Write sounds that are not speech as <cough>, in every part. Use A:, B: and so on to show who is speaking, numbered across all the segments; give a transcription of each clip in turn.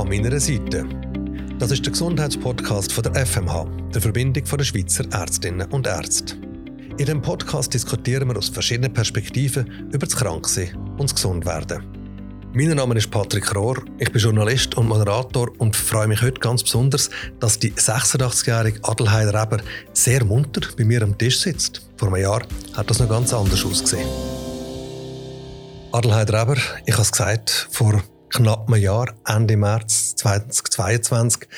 A: An meiner Seite. Das ist der Gesundheitspodcast von der FMH, der Verbindung der Schweizer Ärztinnen und Ärzte. In diesem Podcast diskutieren wir aus verschiedenen Perspektiven über das Kranksein und das Gesundwerden. Mein Name ist Patrick Rohr, ich bin Journalist und Moderator und freue mich heute ganz besonders, dass die 86-jährige Adelheid Reber sehr munter bei mir am Tisch sitzt. Vor einem Jahr hat das noch ganz anders ausgesehen. Adelheid Reber, ich habe es gesagt, vor knapp einem Jahr, Ende März 2022,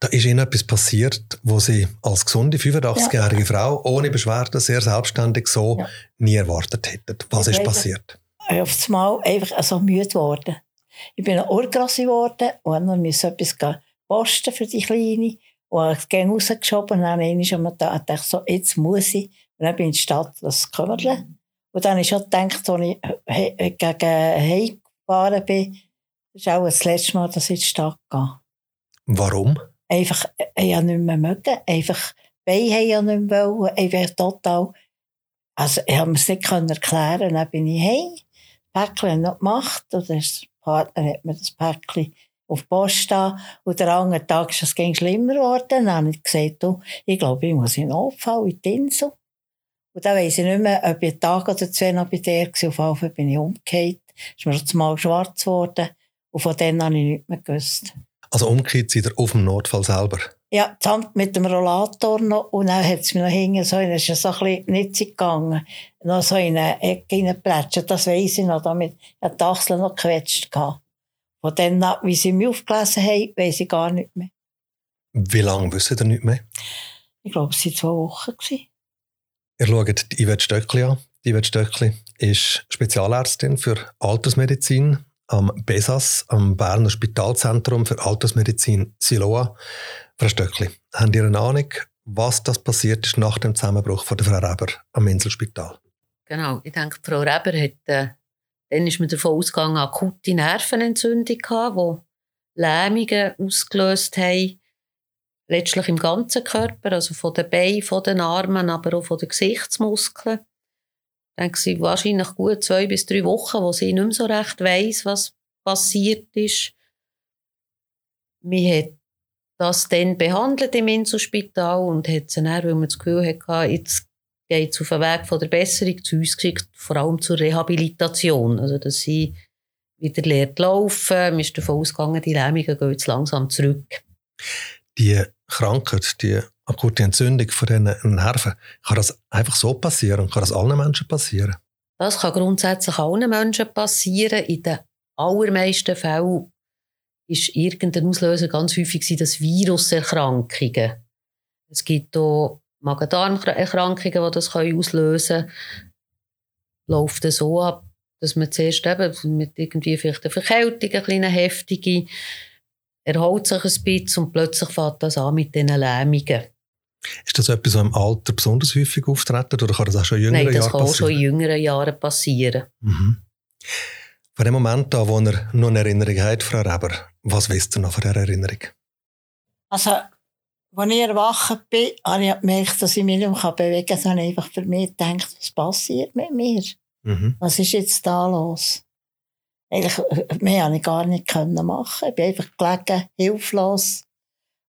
A: da ist Ihnen etwas passiert, wo Sie als gesunde 85-jährige ja. Frau ohne Beschwerden sehr selbstständig so ja. nie erwartet hätten. Was ich ist passiert?
B: Ich auf das Mal einfach so müde geworden. Ich bin Ohrgrassi geworden und dann musste etwas posten für die Kleine. Und ich ging rausgeschoben und dann einmal da dachte ich so, jetzt muss ich. Und dann bin ich in die Stadt das kümmern. Und dann habe ich schon gedacht, als ich gegen Heim gefahren bin, das ist auch das letzte Mal, dass ich in die Stadt gehe.
A: Warum?
B: Einfach, ich ja nicht mehr mögen. Einfach, die Beine ja nicht mehr wollen. Einfach total. Also, ich konnte es nicht erklären. Dann bin ich heim. Das Päckchen noch gemacht. Und der Partner hat mir das Päckchen auf die Post da. Und der andere Tag ist es ging schlimmer geworden. Dann habe ich gesagt, du, ich glaube, ich muss in den Notfall in die Insel. Und dann weiss ich nicht mehr, ob ich einen Tag oder zwei noch bei der war. Auf jeden Fall bin ich umgekehrt. Ist mir mal schwarz geworden. Und von denen habe ich nichts mehr gewusst.
A: Also umgekehrt seid ihr auf dem Notfall selber?
B: Ja, zusammen mit dem Rollator noch. Und dann hat es mir noch hinten so, ist so ein bisschen nicht gegangen. Noch so in eine Ecke reingeplätscht. Das weiss ich noch, damit hat die Achsel noch gequetscht. Von dann, wie sie mich aufgelesen haben, weiss ich gar nicht mehr.
A: Wie lange wissen ihr nicht mehr?
B: Ich glaube, es waren zwei Wochen.
A: Ihr schaut die Yvette Stöckli an. Die Yvette Stöckli ist Spezialärztin für Altersmedizin am BESAS, am Berner Spitalzentrum für Altersmedizin Siloa. Frau Stöckli, haben Sie eine Ahnung, was das passiert ist nach dem Zusammenbruch von der Frau Reber am Inselspital?
C: Genau, ich denke, Frau Reber hat, äh, dann ist man davon ausgegangen, akute Nervenentzündung gehabt, die Lähmungen ausgelöst haben, letztlich im ganzen Körper, also von den Beinen, von den Armen, aber auch von den Gesichtsmuskeln denke sie wahrscheinlich gut zwei bis drei Wochen, wo sie nicht mehr so recht weiss, was passiert ist. Wir hat das dann behandelt im Inselspital und hat sie dann, weil man das Gefühl hatte, jetzt geht es auf den Weg von der Besserung zu uns geschickt, vor allem zur Rehabilitation. Also, dass sie wieder lernt laufen. Man ist davon ausgegangen, die Lähmungen gehen jetzt langsam zurück.
A: Die Krankheit, die akute Entzündung von diesen Nerven, kann das einfach so passieren? Kann das allen Menschen passieren?
C: Das kann grundsätzlich allen Menschen passieren. In den allermeisten Fällen ist irgendein Auslöser ganz häufig das Viruserkrankungen. Es gibt auch Magen-Darm-Erkrankungen, die das auslösen können. Läuft es so ab, dass man zuerst eben mit irgendwie vielleicht einer Verkältung, eine kleine heftige, erholt sich ein bisschen und plötzlich fängt das an mit diesen Lähmungen.
A: Ist das etwas, was im Alter besonders häufig auftreten oder kann das auch schon in jüngeren
C: Nein, das
A: Jahren
C: kann auch schon in jüngeren Jahren passieren.
A: Mhm. Von dem Moment an, wo er noch eine Erinnerung hat, Frau Reber, was wisst ihr noch von dieser Erinnerung?
B: Also, als ich erwacht bin, habe ich gemerkt, dass ich mich nicht mehr bewegen kann. Dann habe ich einfach für mich gedacht, was passiert mit mir? Mhm. Was ist jetzt da los? Eigentlich, mehr konnte ich gar nicht machen. Ich bin einfach gelegen, hilflos.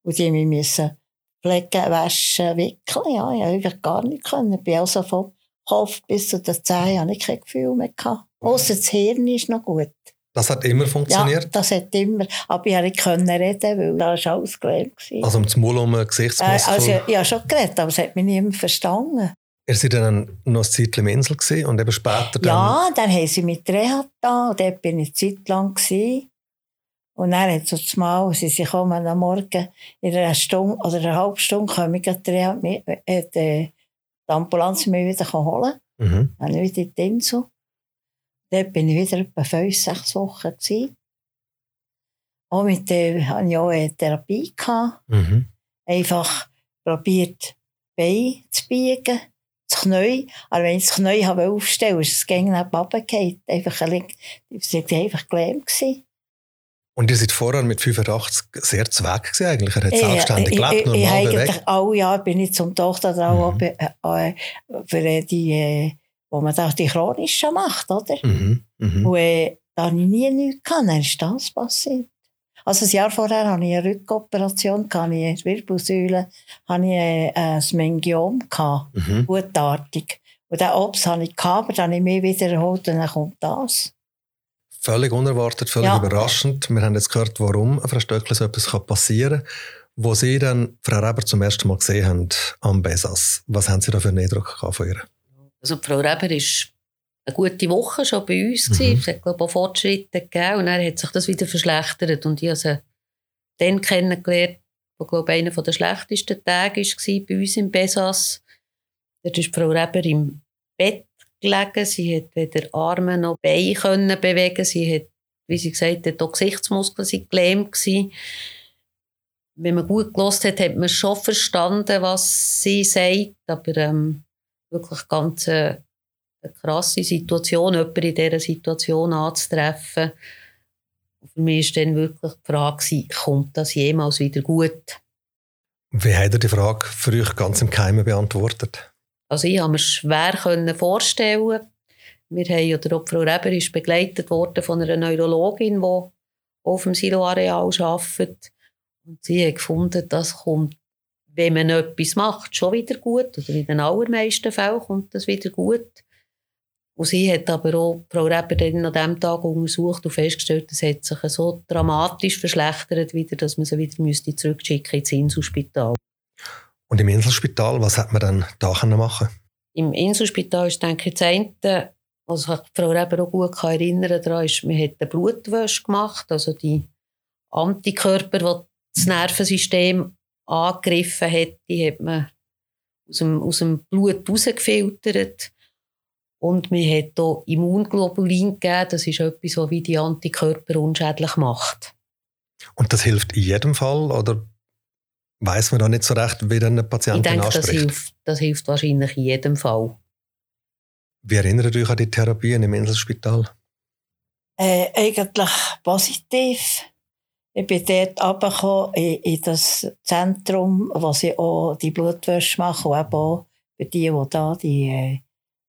B: Und die mussten Pflegen, waschen, wickeln. Ja, ich konnte gar nicht. Können. Ich bin also vom Kopf bis zu den Zehen hatte ich kein Gefühl mehr. Gehabt. Ausser das Hirn ist noch gut.
A: Das hat immer funktioniert?
B: Ja, das hat immer. Aber ich konnte nicht reden, weil da war alles gelähmt.
A: Also um das Maul um Gesichtsmuskel?
B: Äh, also, ich habe schon geredet, aber es hat mich niemand verstanden.
A: Ihr seid dann noch ein Zeit im Insel und eben später dann...
B: Ja, dann haben sie mit Reha da und dort bin ich eine Zeit lang. Gewesen. Und dann hat so Mal, sie sich kommen am Morgen in einer Stunde oder einer halben Stunde komme ich Reha, äh, die Ambulanz mich wieder holen. Mhm. Dann wieder in die Insel. Dort bin ich wieder etwa fünf, sechs Wochen. Gewesen. Auch mit der hatte ich auch eine Therapie. Gehabt. Mhm. Einfach probiert, Beine zu biegen das Knie, aber wenn ich das Knie aufstellen ist es gegen nach runtergefallen. Einfach, es war einfach gelähmt.
A: Und ihr seid vorher mit 85 sehr zweck gewesen eigentlich. Er hat selbstständig
B: ja,
A: gelebt,
B: normal ich, bewegt. Alle Jahre bin ich zum Tochter drauf, mhm. äh, für die, äh, wo man da die chronischen macht, oder? Mhm. Mhm. Und äh, da habe ich nie nichts gehabt, dann ist das passiert. Also ein Jahr vorher hatte ich eine Rückoperation, hatte ich eine Wirbelsäule, hatte ich ein, ein Mengiom, mhm. gutartig. Und den Obst hatte ich, aber dann habe ich mich wieder erholt und dann kommt das.
A: Völlig unerwartet, völlig ja. überraschend. Wir haben jetzt gehört, warum Frau Stöckli so etwas passieren kann. Wo Sie dann Frau Reber zum ersten Mal gesehen haben am Besas, was haben Sie da für einen Eindruck von ihr?
C: Also Frau Reber ist eine gute Woche schon bei uns Mhm. Es hat, glaube ich, auch Fortschritte gegeben und dann hat sich das wieder verschlechtert. Und ich habe sie dann kennengelernt, wo, glaube ich, einer der schlechtesten Tage war bei uns im Besas. Dort ist Frau Reber im Bett gelegen. Sie hat weder Arme noch Beine können bewegen. Sie hat, wie sie gesagt hat, auch Gesichtsmuskeln sind gelähmt gewesen. Wenn man gut gelost hat, hat man schon verstanden, was sie sagt, aber ähm, wirklich ganz äh, eine krasse Situation, jemanden in dieser Situation anzutreffen. für mich war dann wirklich die Frage, kommt das jemals wieder gut?
A: Wie hat er die Frage für euch ganz im Keimen beantwortet?
C: Also ich konnte mir schwer vorstellen. Wir haben, oder auch Frau Reber ist begleitet worden von einer Neurologin, die auf dem Silo-Areal arbeitet. Und sie hat gefunden, das kommt, wenn man etwas macht, schon wieder gut. Oder in den allermeisten Fällen kommt das wieder gut. Und sie hat aber auch Frau Reber dann an diesem Tag untersucht und festgestellt, es hat sich so dramatisch verschlechtert, wieder, dass man sie wieder müsste zurückschicken ins Inselspital.
A: Und im Inselspital, was hat man dann da machen
C: Im Inselspital ist, denke ich, das eine, was sich Frau Reber auch gut kann erinnern kann, ist, man hat eine Blutwäsche gemacht, also die Antikörper, die das Nervensystem angegriffen hat, die hat man aus dem, aus dem Blut rausgefiltert. Und man hat hier Immunglobulin gegeben. Das ist etwas, was wie die Antikörper unschädlich macht.
A: Und das hilft in jedem Fall? Oder weiß man da nicht so recht, wie dann ein Patient
C: Ich denke, das hilft, das hilft wahrscheinlich in jedem Fall.
A: Wie erinnert ihr euch an die Therapien im Inselspital?
B: Äh, eigentlich positiv. Ich bin dort runtergekommen in, in das Zentrum, wo sie auch die Blutwäsche machen und eben auch für die, die da die äh,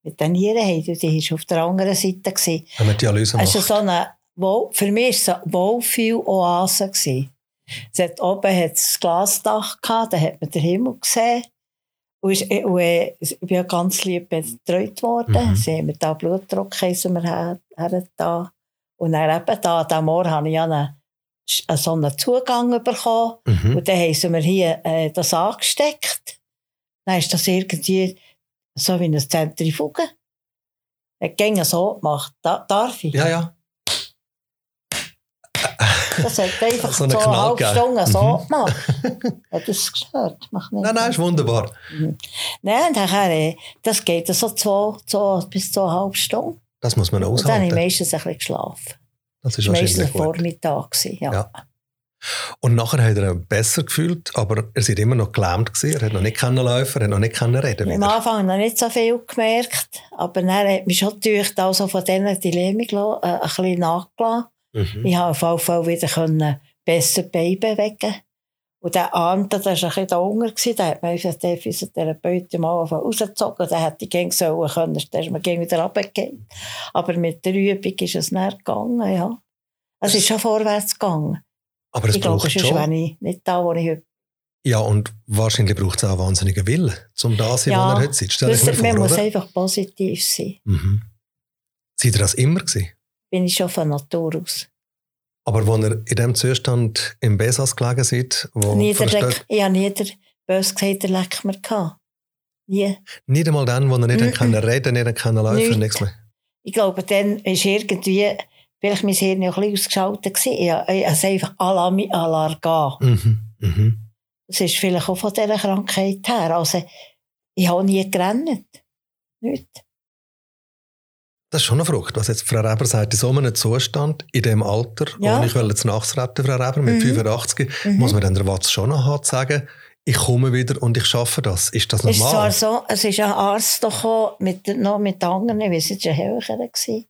B: mit den Nieren haben. Die war auf der anderen Seite. Gewesen.
A: Wenn man Dialyse macht.
B: Also so eine, für mich war es eine Wohlfühl-Oase. Es hat oben hat das Glasdach gehabt, da hat man den Himmel gesehen. Und, ich, und ich bin ja ganz lieb betreut worden. Mhm. Sie haben mir da Blutdruck wir her, her da. Und dann eben da, diesem Ort habe ich ja einen, so einen Zugang bekommen. Mhm. Und dann haben sie mir hier äh, das angesteckt. Dann ist das irgendwie so wie eine Zentrifuge. Er ging so gemacht. Da, darf ich?
A: Ja, ja.
B: Das hat einfach so eine, so eine halbe Stunde so mhm. gemacht. <laughs> Hat das gestört? Mach
A: nicht nein, nein, ist wunderbar.
B: Mhm. Nein, nachher, äh, das geht so zwei, zwei bis zweieinhalb Stunden.
A: Das muss man aushalten. Und
B: dann habe ich meistens ein bisschen geschlafen.
A: Das ist wahrscheinlich
B: meistens Vormittag. Ja. ja.
A: Und nachher hat er besser gefühlt, aber er war immer noch gelähmt. Gewesen. Er hat noch nicht laufen, er hat noch nicht reden
B: Am Anfang noch nicht so viel gemerkt, aber dann hat mich schon gedacht, also von diesen Dilemmen äh, ein bisschen nachgelassen. Mhm. Ich konnte auf jeden Fall wieder können besser Beine bewegen. Und der andere, der war ein bisschen da unten, der hat mir den Physiotherapeuten mal rausgezogen, der hätte ich gerne sollen können, dann ist man wieder runtergegangen. Aber mit der Übung ist es nicht gegangen, ja. Es ist schon vorwärts gegangen.
A: Aber es
B: ich
A: braucht
B: glaube, schon. ich nicht da, wo ich heute
A: ja, und wahrscheinlich braucht es auch wahnsinnigen Willen, um da zu sein,
B: ja,
A: wo er heute sitzt. Stell
B: vor, man muss einfach positiv sein.
A: Mhm. Seid ihr das immer gewesen?
B: Bin ich schon von Natur aus.
A: Aber wo ihr in diesem Zustand im Besas gelegen seid, wo
B: Niederleck, ich habe nie der böse gesagt, der Leck mir gehabt. Nie.
A: Nicht einmal dann, wo er nicht mm -mm. reden nicht laufen, nicht. nichts mehr?
B: Ich glaube, dann ist irgendwie vielleicht mein Hirn noch ein bisschen ausgeschaltet gewesen. Ich, habe einfach Alarm, Alarm
A: mhm. mhm.
B: Das ist vielleicht auch von dieser Krankheit her. Also, ich habe nie gerannt. Nicht.
A: Das ist schon eine Frucht, was jetzt Frau Reber sagt. In so einem Zustand, in diesem Alter, ja. und ich will jetzt nachretten, Frau Reber, mit mhm. 85, mhm. muss man dann der Watz schon noch haben, sagen, ich komme wieder und ich schaffe das. Ist das normal?
B: Ist zwar so, es ist ein Arzt gekommen, mit, noch mit anderen, ich weiß nicht, es war ein.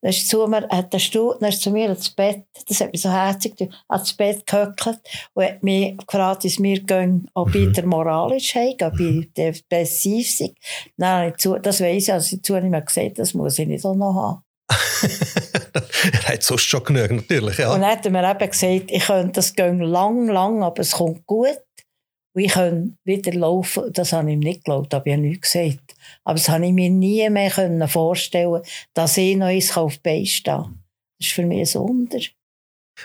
B: Dann ist zu mir, hat der Stuhl, dann ist zu mir ins Bett, das hat mich so herzig ans Bett gehöckelt und hat mich gefragt, wie es mir gehen, ob mhm. ich der moralisch habe, ob ich depressiv bin. Nein, zu, das weiss ich, also zu nicht mehr gesagt, das muss ich nicht auch noch haben. <laughs>
A: er hat sonst schon genügend, natürlich, ja.
B: Und dann hat er mir eben gesagt, ich könnte, das gehen lang, lang, aber es kommt gut. Ich kann wieder laufen. Das habe ich ihm nicht geglaubt, habe ich ja nichts gesagt. Aber das habe ich mir nie mehr vorstellen dass ich noch eins auf die Beine stehe. Das ist für mich ein Wunder.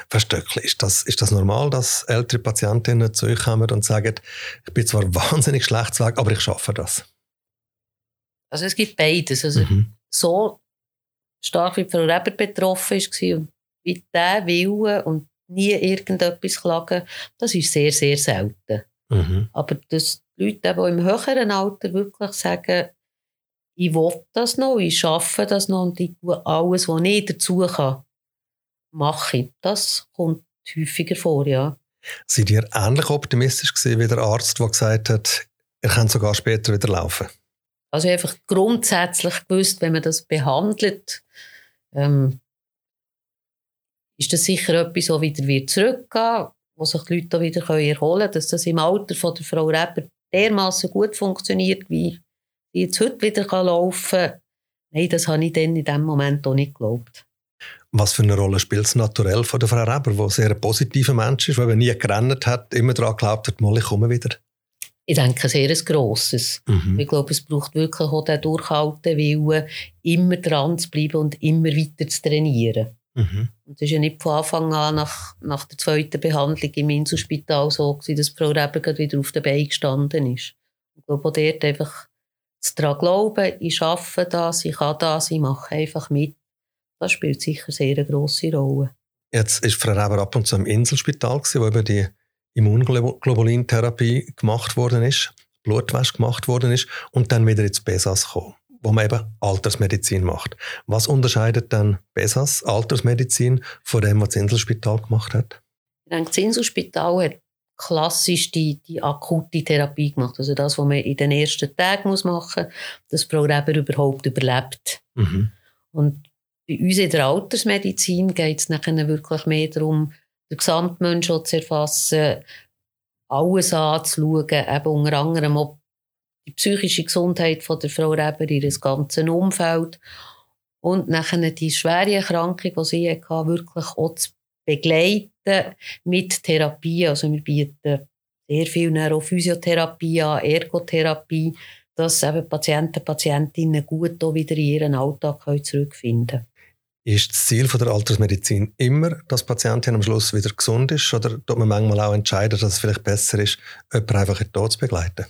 A: Verstöckli, ist das, ist das normal, dass ältere Patientinnen zu euch kommen und sagen, ich bin zwar <laughs> wahnsinnig schlecht zu aber ich schaffe das?
C: Also es gibt beides. Also mhm. so stark wie Frau Reber betroffen war und mit diesem Willen und nie irgendetwas klagen, das ist sehr, sehr selten. Mhm. Aber dass die Leute, die im höheren Alter wirklich sagen, ich will das noch, ich schaffe das noch und ich tue alles, was ich dazu kann, mache ich. Das kommt häufiger vor, ja.
A: Seid ihr ähnlich optimistisch gewesen wie der Arzt, der gesagt hat, er kann sogar später wieder laufen?
C: Also einfach grundsätzlich gewusst, wenn man das behandelt, ähm, ist das sicher etwas, das wieder wird zurückgehen wo sich die Leute wieder erholen können, dass das im Alter von der Frau Reber dermaßen gut funktioniert, wie sie jetzt heute wieder laufen kann. Nein, das habe ich dann in dem Moment auch nicht geglaubt.
A: Was für eine Rolle spielt es naturell von der Frau Reber, die sehr ein positiver Mensch ist, der nie gerannt hat, immer daran geglaubt hat, mal ich komme wieder?
C: Ich denke, sehr ein grosses. Mhm. Ich glaube, es braucht wirklich auch den durchhalten Willen, immer dran zu bleiben und immer weiter zu trainieren. Mhm. Und es ist ja nicht von Anfang an nach, nach der zweiten Behandlung im Inselspital so gewesen, dass Frau Reber wieder auf den Beinen gestanden ist. Ich glaube, auch dort einfach daran glauben, ich schaffe das, ich kann das, ich mache einfach mit das spielt sicher sehr eine grosse Rolle.
A: Jetzt ist Frau Reber ab und zu im Inselspital, gewesen, wo eben die Immunglobulintherapie gemacht worden ist, Blutwäsche gemacht worden ist und dann wieder ins Besas gekommen, wo man eben Altersmedizin macht. Was unterscheidet dann Besas, Altersmedizin, von dem, was das Inselspital gemacht hat?
C: Ich denke, das Inselspital hat klassisch die, die akute Therapie gemacht. Also das, was man in den ersten Tagen machen muss, dass Frau Reber überhaupt überlebt. Mhm. Und bei uns in der Altersmedizin geht es nachher wirklich mehr darum, den Gesamtmensch zu erfassen, alles anzuschauen, eben unter anderem auch die psychische Gesundheit von der Frau Reber, ihr ganzes Umfeld und nachher die schwere Erkrankung, die sie hatte, wirklich auch zu begleiten mit Therapie. Also wir bieten sehr viel Neurophysiotherapie an, Ergotherapie, dass eben Patienten und Patientinnen gut wieder in ihren Alltag zurückfinden können.
A: Ist das Ziel der Altersmedizin immer, dass Patientin am Schluss wieder gesund ist? Oder tut man manchmal auch entscheiden, dass es vielleicht besser ist, jemanden einfach in den Tod zu begleiten?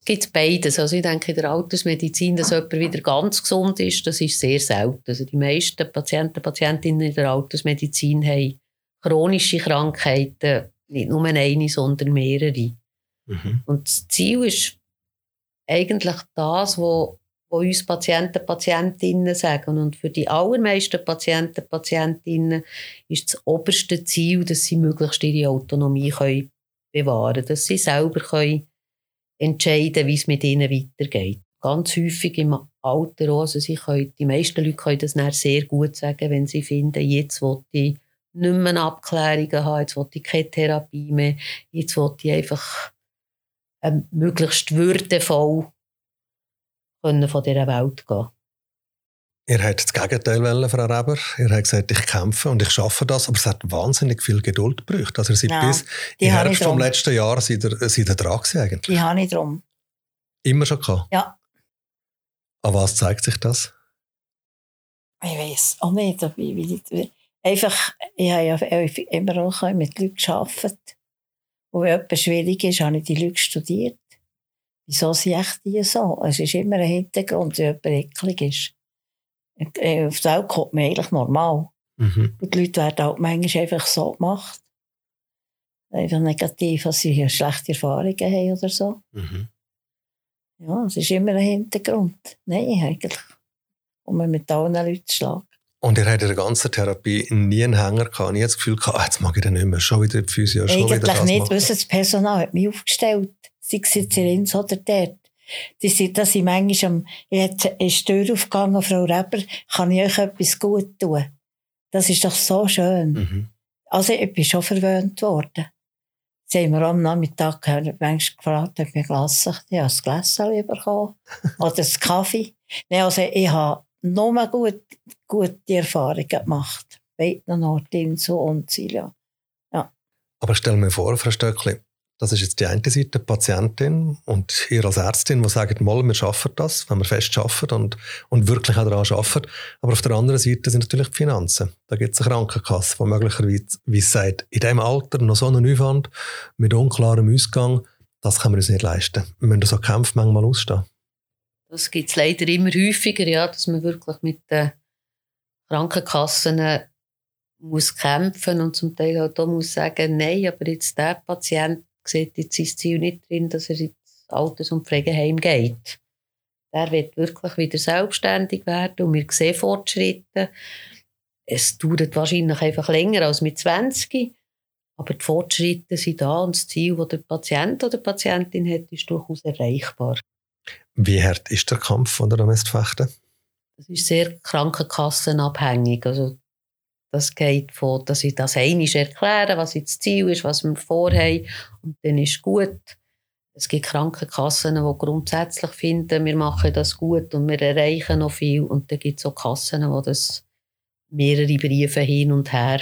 C: Es gibt beides. Also ich denke in der Altersmedizin, dass jemand wieder ganz gesund ist, das ist sehr selten. Also die meisten Patienten und Patientinnen in der Altersmedizin haben chronische Krankheiten, nicht nur eine, sondern mehrere. Mhm. Und das Ziel ist eigentlich das, was wo uns Patienten, Patientinnen sagen. Und für die allermeisten Patienten, Patientinnen ist das oberste Ziel, dass sie möglichst ihre Autonomie können bewahren können, dass sie selber können entscheiden wie es mit ihnen weitergeht. Ganz häufig im Alter also sie können, die meisten Leute können das sehr gut sagen, wenn sie finden, jetzt will ich nicht mehr Abklärungen haben, jetzt will ich keine Therapie mehr, jetzt will ich einfach ähm, möglichst würdevoll können von dieser Welt gehen
A: Ihr habt das Gegenteil wollen, Frau Reber. Ihr habt gesagt, ich kämpfe und ich schaffe das, aber es hat wahnsinnig viel Geduld gebraucht. Also ihr seid ja, bis im Herbst vom letzten Jahr seid ihr, seid ihr dran eigentlich.
B: Die habe ich drum.
A: Immer schon gehabt?
B: Ja.
A: An was zeigt sich das?
B: Ich weiß auch nicht. Wie, wie, einfach, ich habe ja immer auch mit Leuten gearbeitet. Und wenn etwas schwierig ist, habe ich die Leute studiert. Wieso sind die so? Es ist immer ein Hintergrund, wenn jemand eklig ist. Äh, auf der Welt kommt man eigentlich normal. Mhm. Und die Leute werden halt manchmal einfach so gemacht. Einfach negativ, dass sie schlechte Erfahrungen haben oder so. Mhm. Ja, es ist immer ein Hintergrund. Nein, eigentlich. Um mit allen Leuten zu schlagen.
A: Und ihr habt in der ganzen Therapie nie einen Hänger gehabt, nie das Gefühl gehabt, ah, jetzt mag ich den nicht mehr, schon wieder die Physio, schon
B: Eigentlich
A: wieder das
B: nicht, weil das Personal hat mich aufgestellt sei es jetzt in Linz oder dort. Die sind, dass ich manchmal am, jetzt ist die Tür aufgegangen, Frau Reber, kann ich euch etwas gut tun? Das ist doch so schön. Mhm. Also, ich bin schon verwöhnt worden. Sie haben mir am Nachmittag manchmal gefragt, ob ich Glas, ich habe das Glas bekommen. <laughs> oder das Kaffee. Nein, also, ich habe nur gut, gute Erfahrungen gemacht. Beiden Orten, so und Silja. Ja.
A: Aber stell mir vor, Frau Stöckli, das ist jetzt die eine Seite, die Patientin und ihr als Ärztin, die sagen, mal, wir schaffen das, wenn wir fest schaffen und, und wirklich auch daran arbeiten. Aber auf der anderen Seite sind natürlich die Finanzen. Da gibt es eine Krankenkasse, die möglicherweise sagt, in diesem Alter noch so einen Aufwand mit unklarem Ausgang, das können wir uns nicht leisten. Wir müssen so Kämpfe manchmal ausstehen.
C: Das gibt es leider immer häufiger, ja, dass man wirklich mit den Krankenkassen muss kämpfen und zum Teil auch da muss sagen, nein, aber jetzt der Patient sieht jetzt sein Ziel nicht drin, dass er ins Alters- und Pflegeheim geht. Der wird wirklich wieder selbstständig werden und wir sehen Fortschritte. Es dauert wahrscheinlich einfach länger als mit 20, aber die Fortschritte sind da und das Ziel, das der Patient oder die Patientin hat, ist durchaus erreichbar.
A: Wie hart ist der Kampf von der fechten?
C: Das ist sehr krankenkassenabhängig. Also das geht von, dass ich das einmal erkläre, was jetzt das Ziel ist, was wir vorhaben, und dann ist gut. Es gibt Krankenkassen, die grundsätzlich finden, wir machen das gut und wir erreichen noch viel. Und dann gibt es auch Kassen, wo das mehrere Briefe hin und her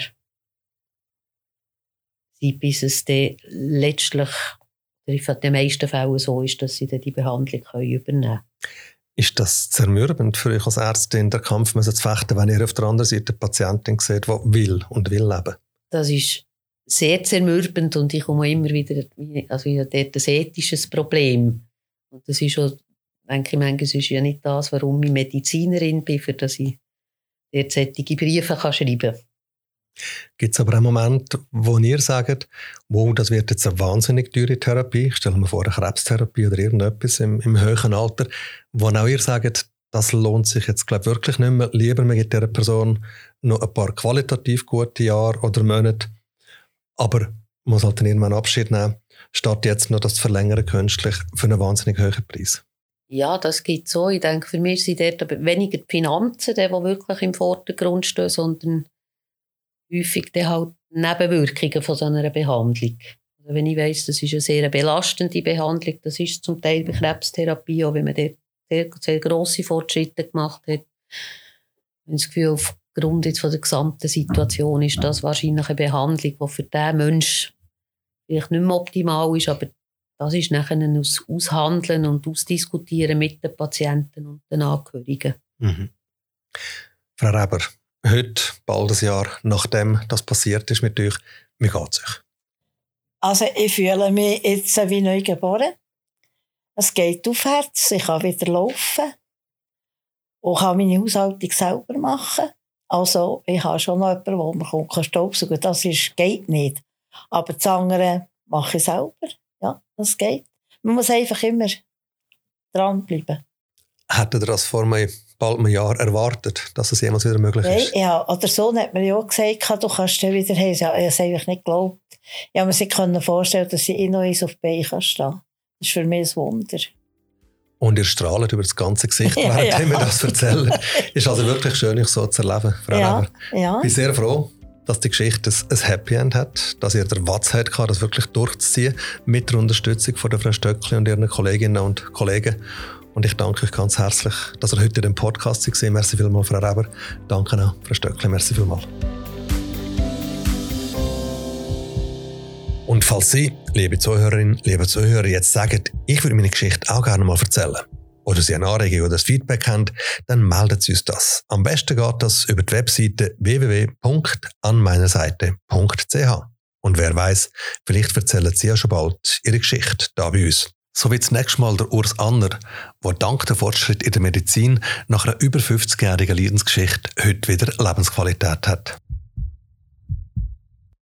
C: sind, bis es dann letztlich in den meisten Fällen so ist, dass sie dann die Behandlung übernehmen können.
A: Ist das zermürbend für euch als Ärztin, der Kampf zu fechten, wenn ihr auf der anderen Seite eine Patientin seht, die will und will leben?
C: Das ist sehr zermürbend und ich komme immer wieder, also habe dort ein ethisches Problem. Und das ist schon, denke ich, manchmal ist ja nicht das, warum ich Medizinerin bin, für dass ich solche Briefe kann schreiben kann.
A: Gibt es aber einen Moment, wo ihr sagt, wow, das wird jetzt eine wahnsinnig teure Therapie, stellen wir mir vor, eine Krebstherapie oder irgendetwas im, im höheren Alter, wo auch ihr sagt, das lohnt sich jetzt glaub, wirklich nicht mehr. Lieber man gibt dieser Person noch ein paar qualitativ gute Jahre oder Monate, aber muss halt dann irgendwann Abschied nehmen, statt jetzt noch das zu verlängern künstlich für einen wahnsinnig hohen Preis.
C: Ja, das gibt so. Ich denke, für mich sind dort weniger die Finanzen, die wirklich im Vordergrund stehen, sondern häufig dann halt Nebenwirkungen von so einer Behandlung. Also wenn ich weiss, das ist eine sehr belastende Behandlung, das ist zum Teil bei Krebstherapie, auch wenn man dort sehr, sehr grosse Fortschritte gemacht hat. Ich habe das Gefühl, aufgrund jetzt von der gesamten Situation ist das wahrscheinlich eine Behandlung, die für diesen Menschen vielleicht nicht mehr optimal ist, aber das ist nachher ein Aushandeln und Ausdiskutieren mit den Patienten und den Angehörigen. Mhm.
A: Frau Reber, heute, bald ein Jahr nachdem das passiert ist mit euch, wie geht es euch?
B: Also ich fühle mich jetzt wie neu geboren. Es geht aufwärts, ich kann wieder laufen und kann meine Haushaltung selber machen. Also ich habe schon noch jemanden, der mir kommt, kann staubsaugen Das ist, geht nicht. Aber das andere mache ich selber. Ja, das geht. Man muss einfach immer dranbleiben.
A: Hättet ihr das vor mir bald ein Jahr erwartet, dass es jemals wieder möglich ist?
B: Ja, oder so hat mir ja auch gesagt, du kannst dann wieder haben. Ja, ich habe es einfach nicht geglaubt. Ich habe mir sich vorstellen dass ich noch eins auf die Beine kann stehen Das ist für mich ein Wunder.
A: Und ihr strahlt über das ganze Gesicht, <laughs> während ja, ja. mir das erzählt. ist also wirklich schön, euch so zu erleben, Frau ja, Leber. Ja. Ich bin sehr froh, dass die Geschichte ein Happy End hat, dass ihr der Watz hat, das wirklich durchzuziehen, mit der Unterstützung von der Frau Stöckli und ihren Kolleginnen und Kollegen. Und ich danke euch ganz herzlich, dass ihr heute dem Podcast seid. Merci vielmals, Frau Reber. Danke auch, Frau Stöckli. Merci vielmals. Und falls Sie, liebe Zuhörerinnen, liebe Zuhörer, jetzt sagen, ich würde meine Geschichte auch gerne mal erzählen, oder Sie eine Anregung oder ein Feedback haben, dann melden Sie uns das. Am besten geht das über die Webseite www.anmeinerseite.ch. Und wer weiß, vielleicht erzählen Sie ja schon bald Ihre Geschichte da bei uns. So wie das nächste Mal der Urs Anner, der dank der Fortschritt in der Medizin nach einer über 50-jährigen Leidensgeschichte heute wieder Lebensqualität hat.